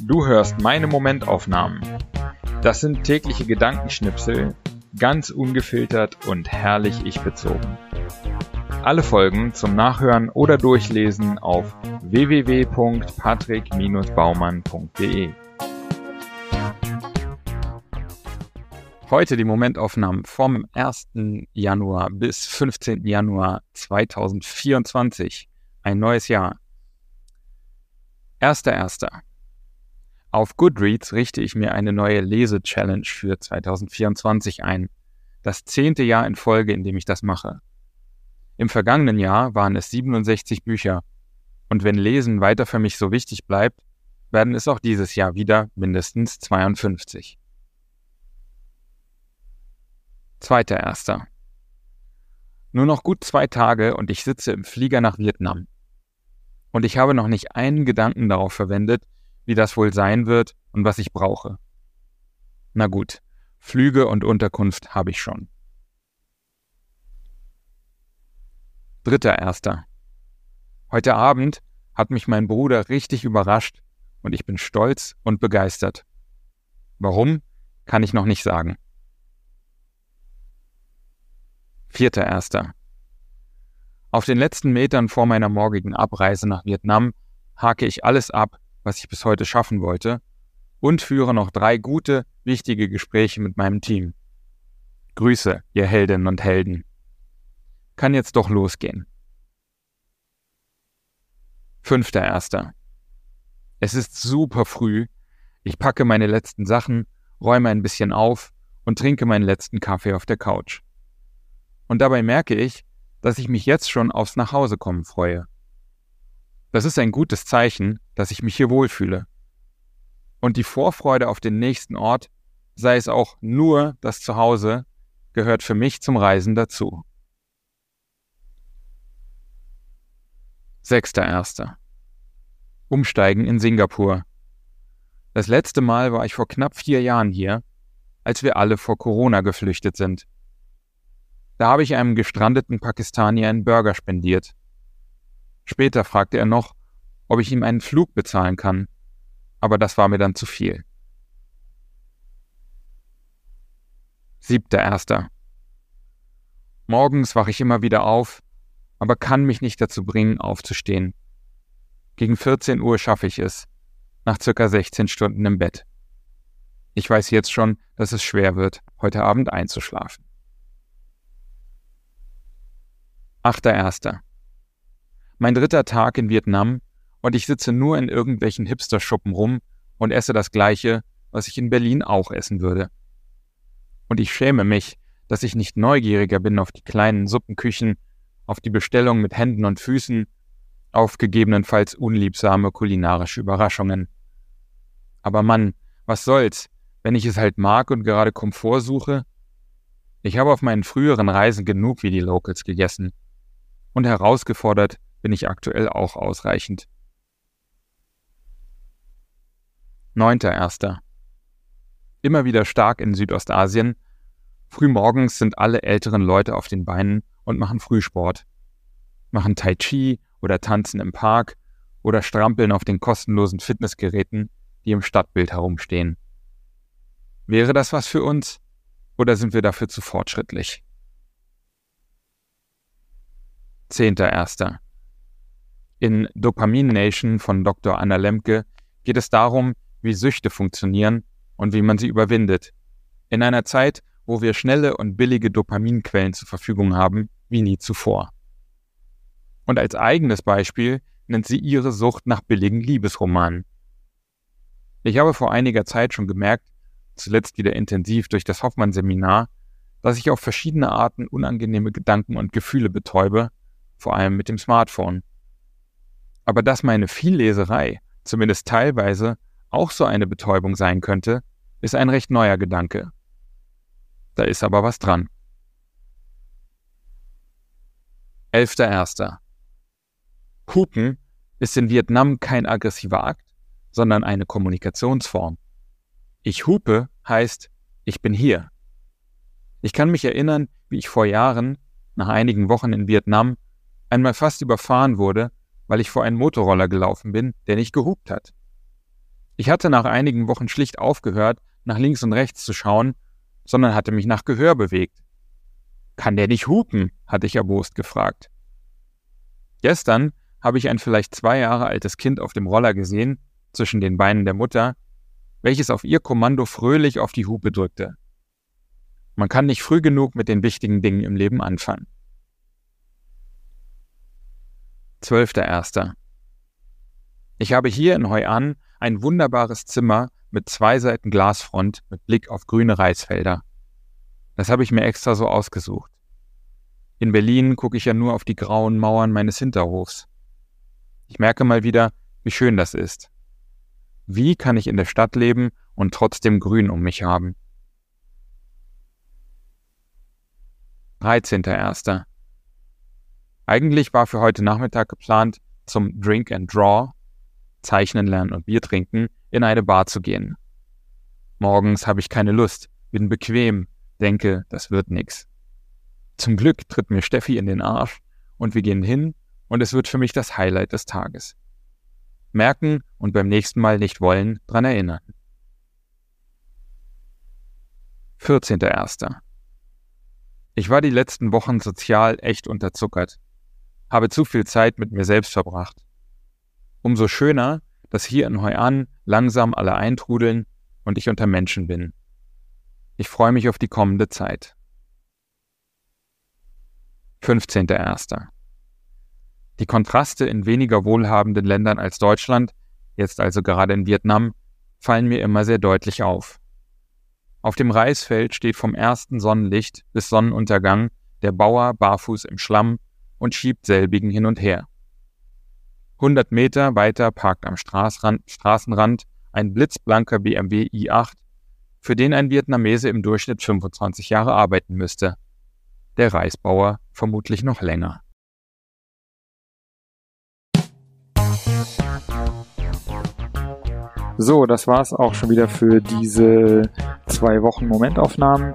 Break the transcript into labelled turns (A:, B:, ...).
A: Du hörst meine Momentaufnahmen. Das sind tägliche Gedankenschnipsel, ganz ungefiltert und herrlich ich bezogen. Alle Folgen zum Nachhören oder Durchlesen auf www.patrick-baumann.de. Heute die Momentaufnahmen vom 1. Januar bis 15. Januar 2024. Ein neues Jahr. Erster Erster. Auf Goodreads richte ich mir eine neue Lese-Challenge für 2024 ein. Das zehnte Jahr in Folge, in dem ich das mache. Im vergangenen Jahr waren es 67 Bücher. Und wenn Lesen weiter für mich so wichtig bleibt, werden es auch dieses Jahr wieder mindestens 52. Zweiter Erster. Nur noch gut zwei Tage und ich sitze im Flieger nach Vietnam. Und ich habe noch nicht einen Gedanken darauf verwendet, wie das wohl sein wird und was ich brauche. Na gut, Flüge und Unterkunft habe ich schon. Dritter Erster. Heute Abend hat mich mein Bruder richtig überrascht und ich bin stolz und begeistert. Warum, kann ich noch nicht sagen. Vierter Erster. Auf den letzten Metern vor meiner morgigen Abreise nach Vietnam hake ich alles ab, was ich bis heute schaffen wollte, und führe noch drei gute, wichtige Gespräche mit meinem Team. Grüße, ihr Heldinnen und Helden. Kann jetzt doch losgehen. Fünfter Erster. Es ist super früh. Ich packe meine letzten Sachen, räume ein bisschen auf und trinke meinen letzten Kaffee auf der Couch. Und dabei merke ich, dass ich mich jetzt schon aufs Nachhausekommen freue. Das ist ein gutes Zeichen, dass ich mich hier wohlfühle. Und die Vorfreude auf den nächsten Ort, sei es auch nur das Zuhause, gehört für mich zum Reisen dazu. Sechster Erster. Umsteigen in Singapur. Das letzte Mal war ich vor knapp vier Jahren hier, als wir alle vor Corona geflüchtet sind. Da habe ich einem gestrandeten Pakistanier einen Burger spendiert Später fragte er noch, ob ich ihm einen Flug bezahlen kann, aber das war mir dann zu viel. Siebter Erster. Morgens wache ich immer wieder auf, aber kann mich nicht dazu bringen, aufzustehen. Gegen 14 Uhr schaffe ich es, nach circa 16 Stunden im Bett. Ich weiß jetzt schon, dass es schwer wird, heute Abend einzuschlafen. Achter Erster mein dritter Tag in Vietnam und ich sitze nur in irgendwelchen Hipster-Schuppen rum und esse das Gleiche, was ich in Berlin auch essen würde. Und ich schäme mich, dass ich nicht neugieriger bin auf die kleinen Suppenküchen, auf die Bestellung mit Händen und Füßen, auf gegebenenfalls unliebsame kulinarische Überraschungen. Aber Mann, was soll's, wenn ich es halt mag und gerade Komfort suche? Ich habe auf meinen früheren Reisen genug wie die Locals gegessen. Und herausgefordert bin ich aktuell auch ausreichend. Neunter Erster. Immer wieder stark in Südostasien. Frühmorgens sind alle älteren Leute auf den Beinen und machen Frühsport. Machen Tai Chi oder tanzen im Park oder strampeln auf den kostenlosen Fitnessgeräten, die im Stadtbild herumstehen. Wäre das was für uns? Oder sind wir dafür zu fortschrittlich? Zehnter Erster. In Dopamin Nation von Dr. Anna Lemke geht es darum, wie Süchte funktionieren und wie man sie überwindet. In einer Zeit, wo wir schnelle und billige Dopaminquellen zur Verfügung haben, wie nie zuvor. Und als eigenes Beispiel nennt sie ihre Sucht nach billigen Liebesromanen. Ich habe vor einiger Zeit schon gemerkt, zuletzt wieder intensiv durch das Hoffmann-Seminar, dass ich auf verschiedene Arten unangenehme Gedanken und Gefühle betäube, vor allem mit dem Smartphone. Aber dass meine Vielleserei, zumindest teilweise, auch so eine Betäubung sein könnte, ist ein recht neuer Gedanke. Da ist aber was dran. 11.01. Hupen ist in Vietnam kein aggressiver Akt, sondern eine Kommunikationsform. Ich hupe heißt, ich bin hier. Ich kann mich erinnern, wie ich vor Jahren, nach einigen Wochen in Vietnam, einmal fast überfahren wurde weil ich vor einen Motorroller gelaufen bin, der nicht gehupt hat. Ich hatte nach einigen Wochen schlicht aufgehört, nach links und rechts zu schauen, sondern hatte mich nach Gehör bewegt. Kann der nicht hupen? hatte ich erbost gefragt. Gestern habe ich ein vielleicht zwei Jahre altes Kind auf dem Roller gesehen, zwischen den Beinen der Mutter, welches auf ihr Kommando fröhlich auf die Hupe drückte. Man kann nicht früh genug mit den wichtigen Dingen im Leben anfangen. 12.01. Ich habe hier in Hoi An ein wunderbares Zimmer mit zwei Seiten Glasfront mit Blick auf grüne Reisfelder. Das habe ich mir extra so ausgesucht. In Berlin gucke ich ja nur auf die grauen Mauern meines Hinterhofs. Ich merke mal wieder, wie schön das ist. Wie kann ich in der Stadt leben und trotzdem Grün um mich haben? 13.01. Eigentlich war für heute Nachmittag geplant, zum Drink and Draw, Zeichnen lernen und Bier trinken, in eine Bar zu gehen. Morgens habe ich keine Lust, bin bequem, denke, das wird nix. Zum Glück tritt mir Steffi in den Arsch und wir gehen hin und es wird für mich das Highlight des Tages. Merken und beim nächsten Mal nicht wollen, dran erinnern. 14.01. Ich war die letzten Wochen sozial echt unterzuckert, habe zu viel Zeit mit mir selbst verbracht. Umso schöner, dass hier in Hoi An langsam alle eintrudeln und ich unter Menschen bin. Ich freue mich auf die kommende Zeit. 15.01. Die Kontraste in weniger wohlhabenden Ländern als Deutschland, jetzt also gerade in Vietnam, fallen mir immer sehr deutlich auf. Auf dem Reisfeld steht vom ersten Sonnenlicht bis Sonnenuntergang der Bauer barfuß im Schlamm und schiebt selbigen hin und her. 100 Meter weiter parkt am Straßenrand ein blitzblanker BMW i8, für den ein Vietnamese im Durchschnitt 25 Jahre arbeiten müsste. Der Reisbauer vermutlich noch länger.
B: So, das war's auch schon wieder für diese zwei Wochen Momentaufnahmen.